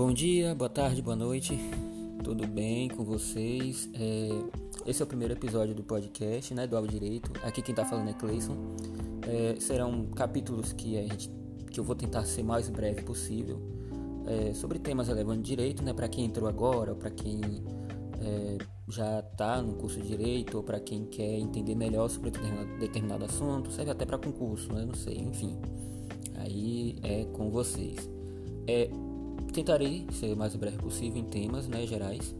Bom dia, boa tarde, boa noite, tudo bem com vocês? É, esse é o primeiro episódio do podcast, né, do Alvo Direito. Aqui quem tá falando é Cleison. É, serão capítulos que, a gente, que eu vou tentar ser mais breve possível é, sobre temas relevantes de direito, né, para quem entrou agora, para quem é, já está no curso de direito, ou para quem quer entender melhor sobre determinado, determinado assunto, serve até para concurso, né, não sei, enfim. Aí é com vocês. É, tentarei ser o mais breve possível em temas né, gerais.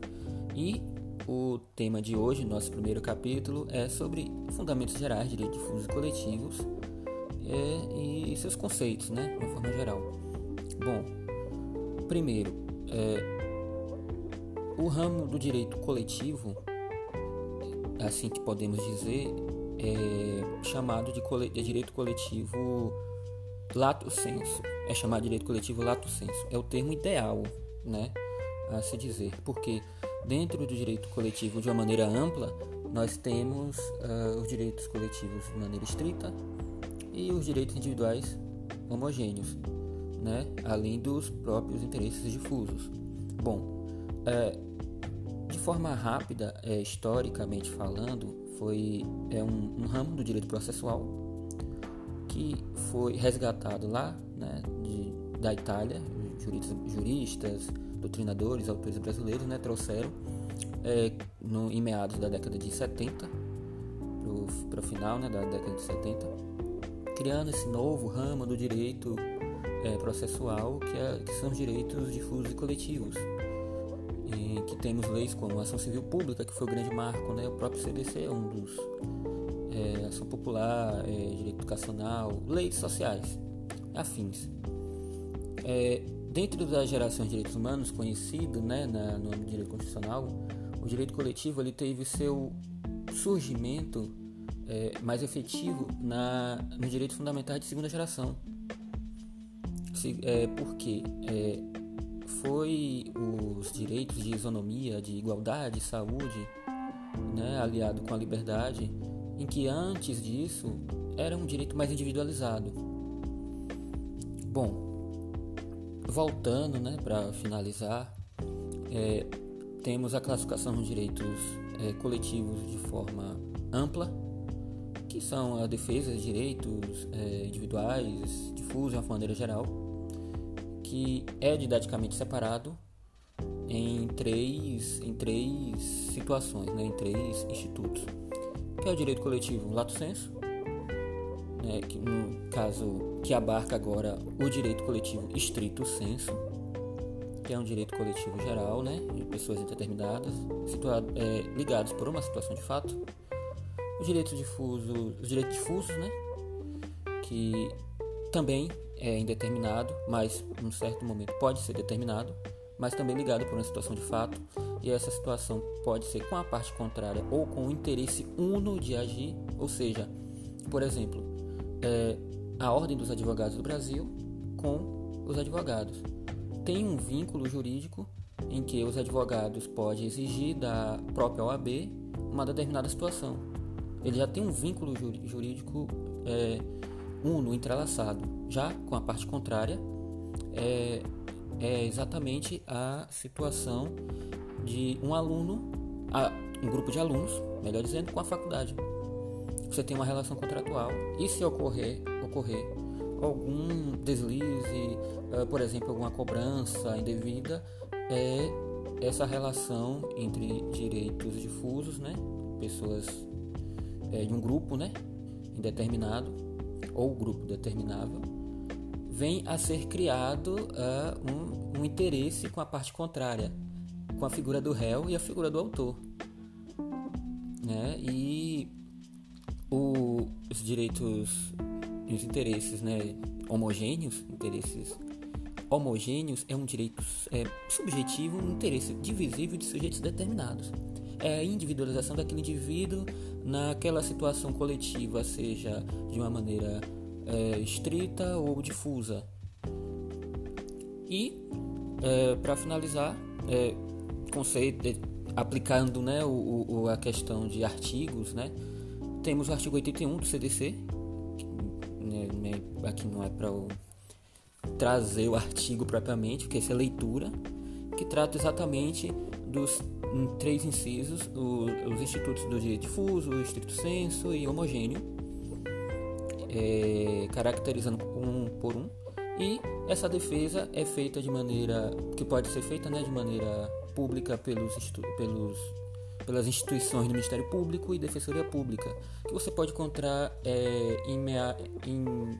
E o tema de hoje, nosso primeiro capítulo, é sobre fundamentos gerais de direito difusos e coletivos é, e seus conceitos, né, de forma geral. Bom, primeiro, é, o ramo do direito coletivo, assim que podemos dizer, é chamado de, de direito coletivo lato senso. É chamado de direito coletivo lato senso. É o termo ideal, né, a se dizer, porque dentro do direito coletivo de uma maneira ampla, nós temos uh, os direitos coletivos de maneira estrita e os direitos individuais homogêneos, né, além dos próprios interesses difusos. Bom, é, de forma rápida, é, historicamente falando, foi é um, um ramo do direito processual que foi resgatado lá né, de, da Itália, juristas, juristas, doutrinadores, autores brasileiros né, trouxeram é, no, em meados da década de 70 para o final né, da década de 70, criando esse novo ramo do direito é, processual que, é, que, são os direitos difusos e coletivos. E que temos leis como a ação civil pública, que foi o grande marco, né? o próprio CDC é um dos é, ação popular, é, direito educacional, leis sociais, afins. É, dentro das gerações de direitos humanos conhecido né, na, no direito constitucional, o direito coletivo ele teve seu surgimento é, mais efetivo na, no direito fundamental de segunda geração. Se, é, porque é, foi os direitos de isonomia, de igualdade, saúde, né, aliado com a liberdade, em que antes disso era um direito mais individualizado. Bom, voltando né, para finalizar, é, temos a classificação dos direitos é, coletivos de forma ampla, que são a defesa de direitos é, individuais, difusos de uma maneira geral, que é didaticamente separado em três, em três situações, né, em três institutos que é o direito coletivo lato sensu, né, que no caso que abarca agora o direito coletivo estrito sensu, que é um direito coletivo geral, né, de pessoas indeterminadas, situado, é, ligados por uma situação de fato. O direito difuso, os direitos difusos, né, que também é indeterminado, mas em um certo momento pode ser determinado, mas também ligado por uma situação de fato e essa situação pode ser com a parte contrária ou com o interesse uno de agir, ou seja, por exemplo, é, a Ordem dos Advogados do Brasil com os advogados. Tem um vínculo jurídico em que os advogados podem exigir da própria OAB uma determinada situação. Ele já tem um vínculo jurídico é, uno, entrelaçado. Já com a parte contrária, é, é exatamente a situação de um aluno, um grupo de alunos, melhor dizendo, com a faculdade. Você tem uma relação contratual e se ocorrer, ocorrer algum deslize, uh, por exemplo, alguma cobrança indevida, é essa relação entre direitos difusos, né, pessoas é, de um grupo, né, indeterminado ou grupo determinável, vem a ser criado uh, um, um interesse com a parte contrária, com a figura do réu e a figura do autor. Né? E o, os direitos e os interesses né, homogêneos, interesses homogêneos é um direito é, subjetivo, um interesse divisível de sujeitos determinados. É a individualização daquele indivíduo naquela situação coletiva, seja de uma maneira é, estrita ou difusa. E, é, para finalizar, é, conceito, aplicando né, o, o, a questão de artigos, né, temos o artigo 81 do CDC, que, né, né, aqui não é para o trazer o artigo propriamente, porque essa é leitura, que trata exatamente dos três incisos, os institutos do direito difuso, o estrito senso e homogêneo, é, caracterizando um por um. E essa defesa é feita de maneira que pode ser feita né, de maneira pública pelos, pelos pelas instituições do Ministério Público e Defensoria Pública, que você pode encontrar é, em, em,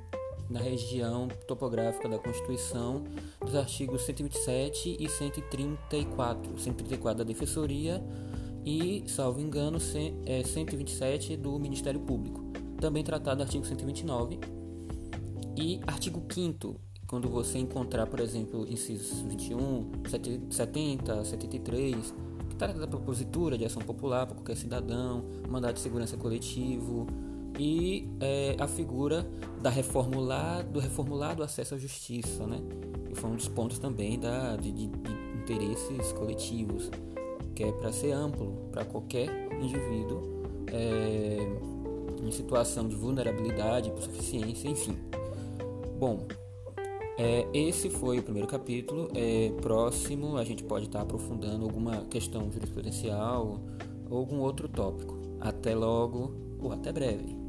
na região topográfica da Constituição dos artigos 127 e 134, 134 da Defensoria e, salvo engano, é, 127 do Ministério Público, também tratado no artigo 129 e artigo 5 quando você encontrar, por exemplo, incisos 21, 70, 73, trata da propositura de ação popular para qualquer cidadão, mandado de segurança coletivo e é, a figura da reformular, do reformulado acesso à justiça, né? que foi um dos pontos também da, de, de, de interesses coletivos, que é para ser amplo para qualquer indivíduo é, em situação de vulnerabilidade, insuficiência, enfim. Bom, é, esse foi o primeiro capítulo. É, próximo, a gente pode estar aprofundando alguma questão jurisprudencial ou algum outro tópico. Até logo ou até breve.